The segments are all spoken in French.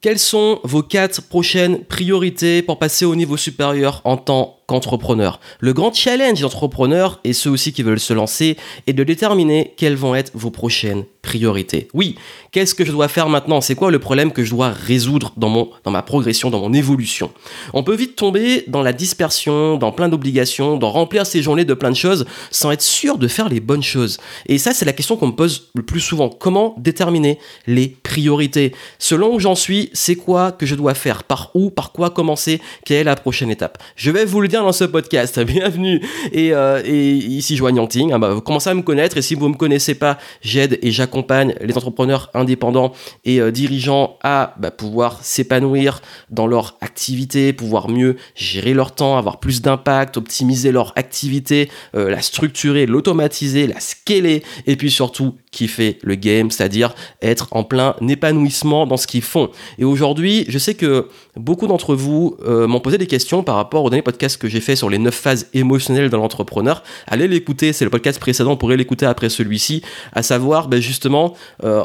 Quelles sont vos quatre prochaines priorités pour passer au niveau supérieur en tant qu'entrepreneur Le grand challenge des entrepreneurs et ceux aussi qui veulent se lancer est de déterminer quelles vont être vos prochaines priorités. Oui, qu'est-ce que je dois faire maintenant? C'est quoi le problème que je dois résoudre dans, mon, dans ma progression, dans mon évolution? On peut vite tomber dans la dispersion, dans plein d'obligations, dans remplir ses journées de plein de choses sans être sûr de faire les bonnes choses. Et ça, c'est la question qu'on me pose le plus souvent. Comment déterminer les priorités? Selon où j'en suis, c'est quoi que je dois faire, par où, par quoi commencer, quelle est la prochaine étape? Je vais vous le dire dans ce podcast, bienvenue. Et, euh, ici Joanne Yanting, hein, bah, commencez à me connaître et si vous ne me connaissez pas, j'aide et j'accompagne les entrepreneurs indépendants et euh, dirigeants à bah, pouvoir s'épanouir dans leur activité, pouvoir mieux gérer leur temps, avoir plus d'impact, optimiser leur activité, euh, la structurer, l'automatiser, la scaler et puis surtout kiffer le game, c'est-à-dire être en plein épanouissement dans ce qu'ils font. Et aujourd'hui, je sais que beaucoup d'entre vous m'ont posé des questions par rapport au dernier podcast que j'ai fait sur les 9 phases émotionnelles de l'entrepreneur. Allez l'écouter, c'est le podcast précédent, vous pourrez l'écouter après celui-ci, à savoir ben justement, euh,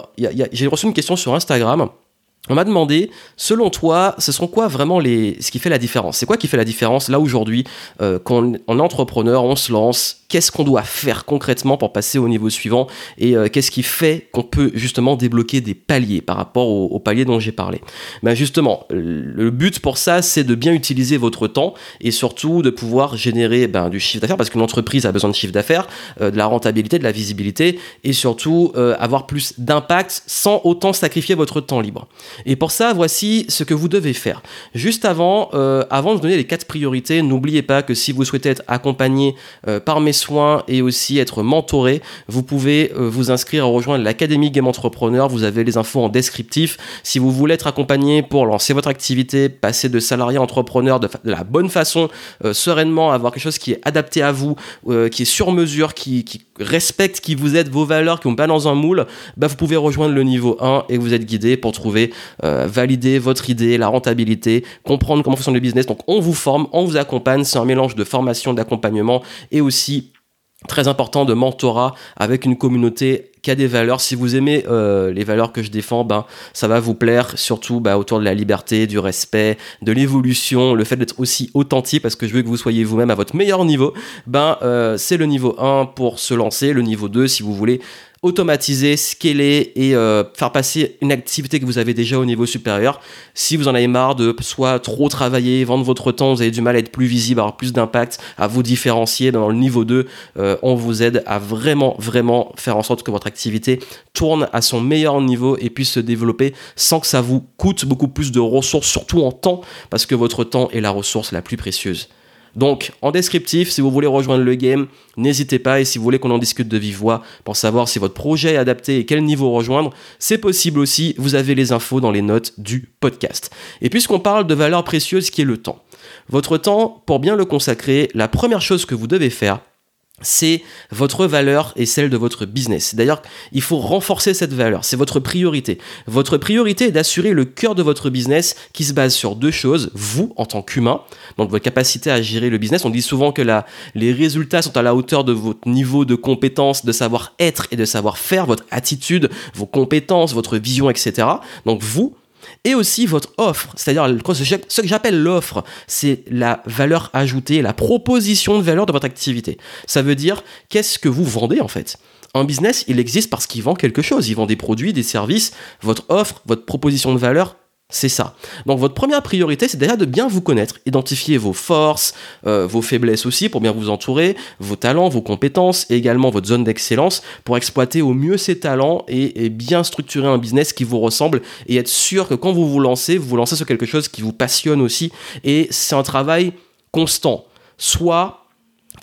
j'ai reçu une question sur Instagram on m'a demandé, selon toi, ce sont quoi vraiment les, ce qui fait la différence? C'est quoi qui fait la différence là aujourd'hui, euh, on est entrepreneur, on se lance, qu'est-ce qu'on doit faire concrètement pour passer au niveau suivant? Et euh, qu'est-ce qui fait qu'on peut justement débloquer des paliers par rapport au, palier dont j'ai parlé? Ben Justement, le but pour ça, c'est de bien utiliser votre temps et surtout de pouvoir générer ben, du chiffre d'affaires parce qu'une entreprise a besoin de chiffre d'affaires, euh, de la rentabilité, de la visibilité et surtout avoir plus d'impact sans autant sacrifier votre temps libre. Et pour ça, voici ce que vous devez faire. Juste avant, euh, avant de donner les quatre priorités, n'oubliez pas que si vous souhaitez être accompagné euh, par mes soins et aussi être mentoré, vous pouvez euh, vous inscrire à rejoindre l'Académie Game Entrepreneur. Vous avez les infos en descriptif. Si vous voulez être accompagné pour lancer votre activité, passer de salarié à entrepreneur de, la bonne façon, sereinement, avoir quelque chose qui est adapté à vous, qui est sur mesure, qui, qui, respecte qui vous êtes, vos valeurs, qui vont pas dans un moule, bah vous pouvez rejoindre le niveau 1 et vous êtes guidé pour trouver euh, valider votre idée, la rentabilité, comprendre comment fonctionne le business. Donc on vous forme, on vous accompagne, c'est un mélange de formation, d'accompagnement et aussi très important de mentorat avec une communauté qui a des valeurs. Si vous aimez euh, les valeurs que je défends, ben ça va vous plaire, surtout ben, autour de la liberté, du respect, de l'évolution, le fait d'être aussi authentique parce que je veux que vous soyez vous-même à votre meilleur niveau. Ben euh, c'est le niveau 1 pour se lancer, le niveau 2 si vous voulez automatiser, scaler et euh, faire passer une activité que vous avez déjà au niveau supérieur. Si vous en avez marre de soit trop travailler, vendre votre temps, vous avez du mal à être plus visible, avoir plus d'impact, à vous différencier dans le niveau 2, euh, on vous aide à vraiment, vraiment faire en sorte que votre activité tourne à son meilleur niveau et puisse se développer sans que ça vous coûte beaucoup plus de ressources, surtout en temps, parce que votre temps est la ressource la plus précieuse. Donc, en descriptif, si vous voulez rejoindre le game, n'hésitez pas. Et si vous voulez qu'on en discute de vive voix pour savoir si votre projet est adapté et quel niveau rejoindre, c'est possible aussi. Vous avez les infos dans les notes du podcast. Et puisqu'on parle de valeur précieuse qui est le temps, votre temps, pour bien le consacrer, la première chose que vous devez faire, c'est votre valeur et celle de votre business. D'ailleurs, il faut renforcer cette valeur, c'est votre priorité. Votre priorité est d'assurer le cœur de votre business qui se base sur deux choses, vous en tant qu'humain, donc votre capacité à gérer le business. On dit souvent que la, les résultats sont à la hauteur de votre niveau de compétence, de savoir-être et de savoir-faire, votre attitude, vos compétences, votre vision, etc. Donc vous, et aussi votre offre. C'est-à-dire, ce que j'appelle l'offre, c'est la valeur ajoutée, la proposition de valeur de votre activité. Ça veut dire, qu'est-ce que vous vendez en fait? Un business, il existe parce qu'il vend quelque chose. Il vend des produits, des services. Votre offre, votre proposition de valeur, c'est ça. Donc votre première priorité, c'est déjà de bien vous connaître, identifier vos forces, euh, vos faiblesses aussi pour bien vous entourer, vos talents, vos compétences et également votre zone d'excellence pour exploiter au mieux ces talents et, et, bien structurer un business qui vous ressemble et être sûr que quand vous vous lancez, vous vous lancez sur quelque chose qui vous passionne aussi et c'est un travail constant. Soit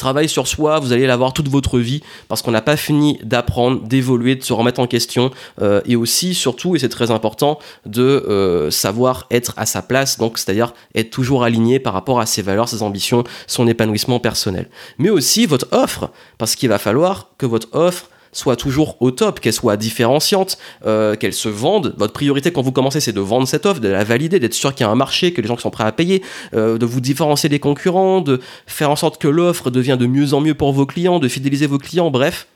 Travail sur soi, vous allez l'avoir toute votre vie parce qu'on n'a pas fini d'apprendre, d'évoluer, de se remettre en question euh, et aussi, surtout, et c'est très important, de euh, savoir être à sa place, donc c'est-à-dire être toujours aligné par rapport à ses valeurs, ses ambitions, son épanouissement personnel. Mais aussi votre offre, parce qu'il va falloir que votre offre soit toujours au top, qu'elle soit différenciante, euh, qu'elle se vende. Votre priorité quand vous commencez, c'est de vendre cette offre, de la valider, d'être sûr qu'il y a un marché, que les gens sont prêts à payer, euh, de vous différencier des concurrents, de faire en sorte que l'offre devient de mieux en mieux pour vos clients, de fidéliser vos clients, bref.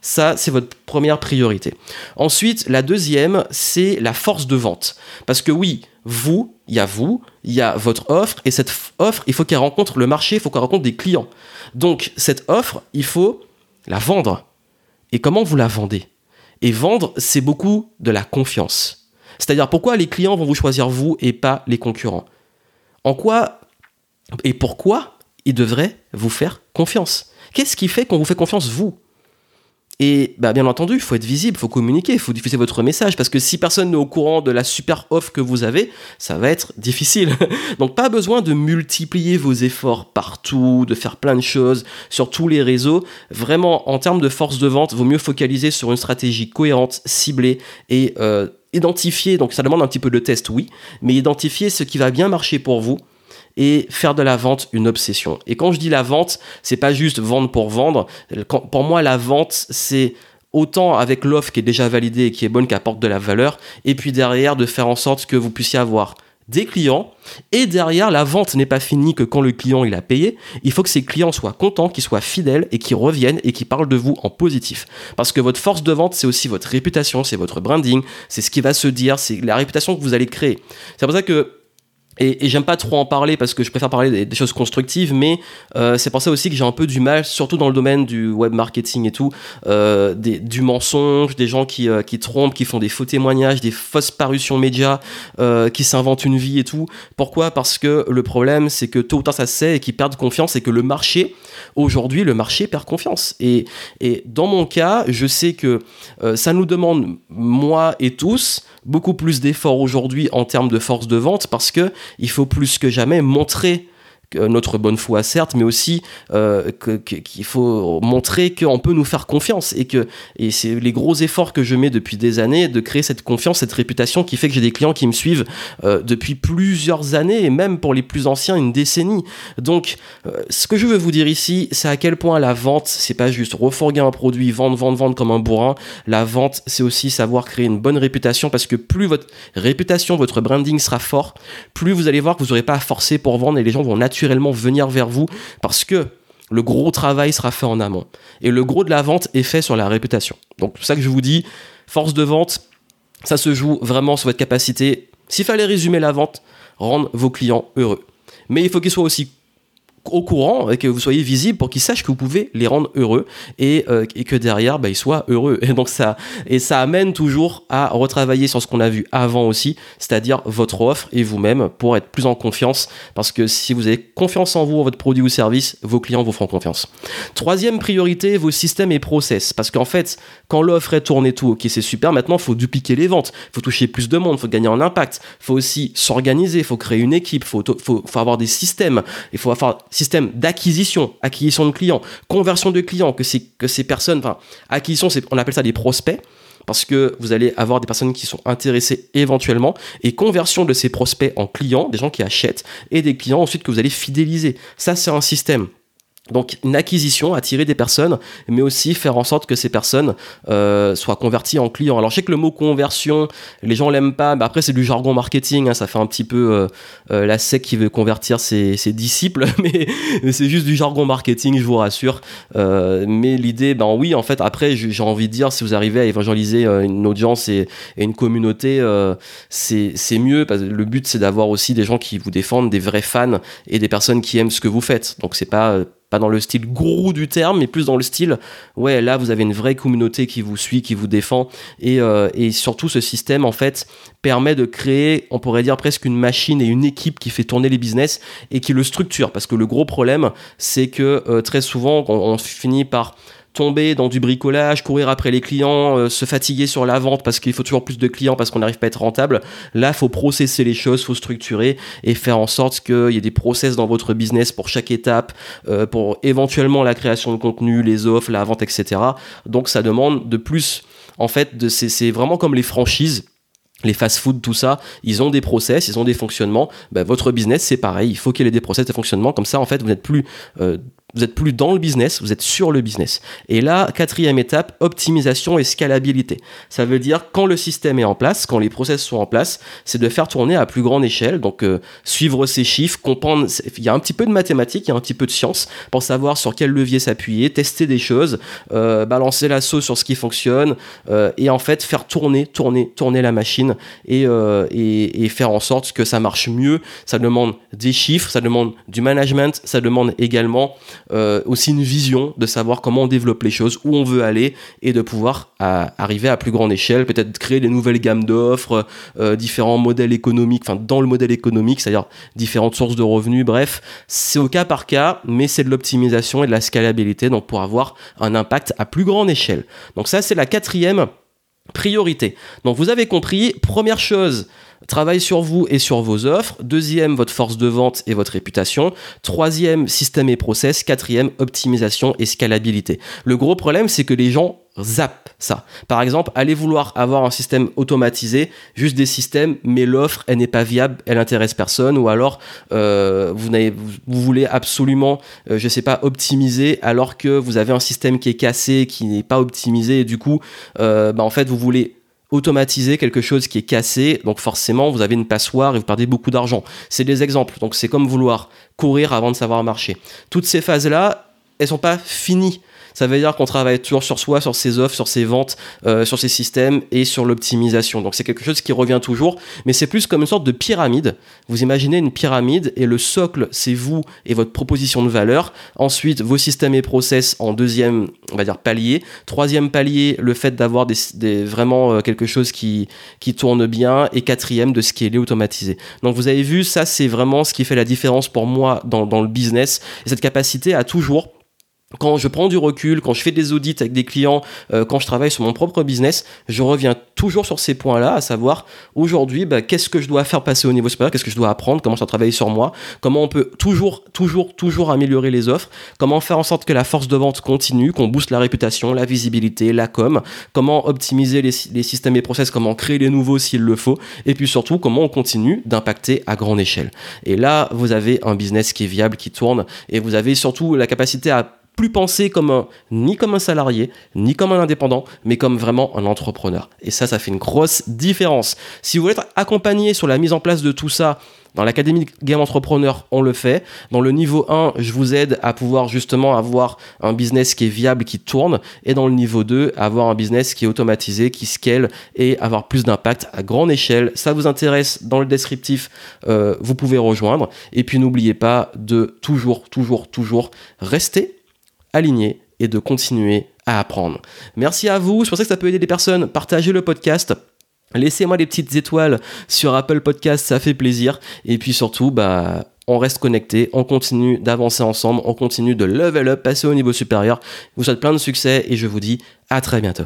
Ça, c'est votre première priorité. Ensuite, la deuxième, c'est la force de vente. Parce que oui, vous, il y a vous, il y a votre offre, et cette offre, il faut qu'elle rencontre le marché, il faut qu'elle rencontre des clients. Donc, cette offre, il faut la vendre. Et comment vous la vendez? Et vendre, c'est beaucoup de la confiance. C'est-à-dire pourquoi les clients vont vous choisir vous et pas les concurrents? En quoi et pourquoi ils devraient vous faire confiance? Qu'est-ce qui fait qu'on vous fait confiance vous? Et bah, bien entendu, il faut être visible, il faut communiquer, il faut diffuser votre message, parce que si personne n'est au courant de la super offre que vous avez, ça va être difficile. Donc pas besoin de multiplier vos efforts partout, de faire plein de choses sur tous les réseaux. Vraiment, en termes de force de vente, vaut mieux focaliser sur une stratégie cohérente, ciblée et euh, identifier, donc ça demande un petit peu de test, oui, mais identifier ce qui va bien marcher pour vous et faire de la vente une obsession. Et quand je dis la vente, c'est pas juste vendre pour vendre. pour moi, la vente, c'est autant avec l'offre qui est déjà validée et qui est bonne, qui apporte de la valeur, et puis derrière de faire en sorte que vous puissiez avoir des clients et derrière la vente n'est pas finie que quand le client il a payé il faut que ces clients soient contents qu'ils soient fidèles et qu'ils reviennent et qu'ils parlent de vous en positif parce que votre force de vente c'est aussi votre réputation c'est votre branding c'est ce qui va se dire c'est la réputation que vous allez créer c'est pour ça que et, j'aime pas trop en parler parce que je préfère parler des, choses constructives, mais euh, c'est pour ça aussi que j'ai un peu du mal, surtout dans le domaine du web marketing et tout, euh, des, du mensonge, des gens qui, euh, qui trompent, qui font des faux témoignages, des fausses parutions médias, euh, qui s'inventent une vie et tout. Pourquoi? Parce que le problème, c'est que tôt ou tard ça se sait et qu'ils perdent confiance et que le marché, aujourd'hui, le marché perd confiance. Et, et dans mon cas, je sais que euh, ça nous demande, moi et tous, beaucoup plus d'efforts aujourd'hui en termes de force de vente parce que il faut plus que jamais montrer notre bonne foi certes, mais aussi euh, qu'il faut montrer qu'on peut nous faire confiance et que et c'est les gros efforts que je mets depuis des années de créer cette confiance, cette réputation qui fait que j'ai des clients qui me suivent euh, depuis plusieurs années et même pour les plus anciens une décennie. Donc, euh, ce que je veux vous dire ici, c'est à quel point la vente, c'est pas juste refourguer un produit, vendre, vendre, vendre comme un bourrin. La vente, c'est aussi savoir créer une bonne réputation parce que plus votre réputation, votre branding sera fort, plus vous allez voir que vous n'aurez pas à forcer pour vendre et les gens vont naturellement venir vers vous parce que le gros travail sera fait en amont. Et le gros de la vente est fait sur la réputation. Donc ça que je vous dis, force de vente, ça se joue vraiment sur votre capacité, s'il fallait résumer la vente, rendre vos clients heureux. Mais il faut qu'ils soient aussi au courant et que vous soyez visible pour qu'ils sachent que vous pouvez les rendre heureux et, euh, et que derrière bah, ils soient heureux. Et donc ça et ça amène toujours à retravailler sur ce qu'on a vu avant aussi c'est-à-dire votre offre et vous-même pour être plus en confiance. Parce que si vous avez confiance en vous en votre produit ou service vos clients vous feront confiance. Troisième priorité vos systèmes et process. Parce qu'en fait quand l'offre est tournée tout ok c'est super. Maintenant faut dupliquer les ventes. Faut toucher plus de monde faut gagner en impact. Faut aussi s'organiser faut créer une équipe faut, faut, faut avoir des systèmes. Il faut avoir système d'acquisition, acquisition de clients, conversion de clients, que, que ces personnes, enfin, acquisition, on appelle ça des prospects, parce que vous allez avoir des personnes qui sont intéressées éventuellement, et conversion de ces prospects en clients, des gens qui achètent, et des clients ensuite que vous allez fidéliser. Ça, c'est un système. Donc une acquisition, attirer des personnes, mais aussi faire en sorte que ces personnes euh, soient converties en clients. Alors je sais que le mot conversion, les gens l'aiment pas, mais après c'est du jargon marketing, hein, ça fait un petit peu euh, euh, la sec qui veut convertir ses, disciples, mais, c'est juste du jargon marketing, je vous rassure. mais l'idée, ben oui, en fait, après j'ai envie de dire, si vous arrivez à évangéliser une audience et, une communauté, c'est mieux, parce que le but c'est d'avoir aussi des gens qui vous défendent, des vrais fans et des personnes qui aiment ce que vous faites. Donc c'est pas pas dans le style gourou du terme, mais plus dans le style, ouais, là vous avez une vraie communauté qui vous suit, qui vous défend, et, euh, et surtout ce système en fait permet de créer, on pourrait dire presque une machine et une équipe qui fait tourner les business et qui le structure, parce que le gros problème, c'est que euh, très souvent on finit par tomber dans du bricolage, courir après les clients, euh, se fatiguer sur la vente parce qu'il faut toujours plus de clients parce qu'on n'arrive pas à être rentable. Là, faut processer les choses, faut structurer et faire en sorte qu'il y ait des process dans votre business pour chaque étape, euh, pour éventuellement la création de contenu, les offres, la vente, etc. Donc ça demande de plus. En fait, c'est vraiment comme les franchises les fast-food, tout ça, ils ont des process, ils ont des fonctionnements. Ben, votre business, c'est pareil. Il faut qu'il y ait des process de fonctionnement. Comme ça, en fait, vous n'êtes plus euh, vous êtes plus dans le business, vous êtes sur le business. Et là, quatrième étape, optimisation et scalabilité. Ça veut dire quand le système est en place, quand les process sont en place, c'est de faire tourner à plus grande échelle. Donc euh, suivre ces chiffres, comprendre. Il y a un petit peu de mathématiques, il y a un petit peu de science pour savoir sur quel levier s'appuyer, tester des choses, euh, balancer la sauce sur ce qui fonctionne euh, et en fait faire tourner, tourner, tourner la machine et, et, et faire en sorte que ça marche mieux. Ça demande des chiffres, ça demande du management, ça demande également euh, aussi une vision de savoir comment on développe les choses, où on veut aller et de pouvoir arriver à plus grande échelle, peut-être créer des nouvelles gammes d'offres, euh, différents modèles économiques, enfin dans le modèle économique, c'est-à-dire différentes sources de revenus, bref, c'est au cas par cas, mais c'est de l'optimisation et de la scalabilité, donc pour avoir un impact à plus grande échelle. Donc ça, c'est la quatrième priorité. Donc vous avez compris, première chose, Travail sur vous et sur vos offres. Deuxième, votre force de vente et votre réputation. Troisième, système et process. Quatrième, optimisation et scalabilité. Le gros problème, c'est que les gens zappent ça. Par exemple, allez vouloir avoir un système automatisé, juste des systèmes, mais l'offre, elle n'est pas viable, elle intéresse personne, ou alors euh, vous, vous, voulez absolument, euh, je sais pas, optimiser, alors que vous avez un système qui est cassé, qui n'est pas optimisé, et du coup, euh, bah, en fait, vous voulez automatiser quelque chose qui est cassé, donc forcément vous avez une passoire et vous perdez beaucoup d'argent. C'est des exemples, donc c'est comme vouloir courir avant de savoir marcher. Toutes ces phases-là, elles sont pas finies. Ça veut dire qu'on travaille toujours sur soi, sur ses offres, sur ses ventes, euh, sur ses systèmes et sur l'optimisation. Donc c'est quelque chose qui revient toujours, mais c'est plus comme une sorte de pyramide. Vous imaginez une pyramide et le socle, c'est vous et votre proposition de valeur. Ensuite, vos systèmes et process en deuxième, on va dire palier. Troisième palier, le fait d'avoir des, vraiment euh, quelque chose qui, qui tourne bien. Et quatrième, de scaler automatisé. Donc vous avez vu, ça c'est vraiment ce qui fait la différence pour moi dans, dans le business. Et cette capacité à toujours quand je prends du recul, quand je fais des audits avec des clients, euh, quand je travaille sur mon propre business, je reviens toujours sur ces points-là, à savoir aujourd'hui, bah, qu'est-ce que je dois faire passer au niveau supérieur, qu'est-ce que je dois apprendre, comment ça travailler sur moi, comment on peut toujours, toujours, toujours améliorer les offres, comment faire en sorte que la force de vente continue, qu'on booste la réputation, la visibilité, la com, comment optimiser les, les systèmes et process, comment créer les nouveaux s'il le faut, et puis surtout comment on continue d'impacter à grande échelle? Et là, vous avez un business qui est viable, qui tourne, et vous avez surtout la capacité à plus penser comme un, ni comme un salarié, ni comme un indépendant, mais comme vraiment un entrepreneur. Et ça, ça fait une grosse différence. Si vous voulez être accompagné sur la mise en place de tout ça, dans l'Académie Game Entrepreneur, on le fait. Dans le niveau 1, je vous aide à pouvoir justement avoir un business qui est viable, qui tourne. Et dans le niveau 2, avoir un business qui est automatisé, qui scale et avoir plus d'impact à grande échelle. Ça vous intéresse dans le descriptif, euh, vous pouvez rejoindre. Et puis n'oubliez pas de toujours, toujours, toujours rester aligner et de continuer à apprendre. Merci à vous, je pensais que ça peut aider des personnes. Partagez le podcast. Laissez-moi des petites étoiles sur Apple Podcast, ça fait plaisir. Et puis surtout, bah, on reste connecté, on continue d'avancer ensemble, on continue de level up, passer au niveau supérieur. Je vous souhaite plein de succès et je vous dis à très bientôt.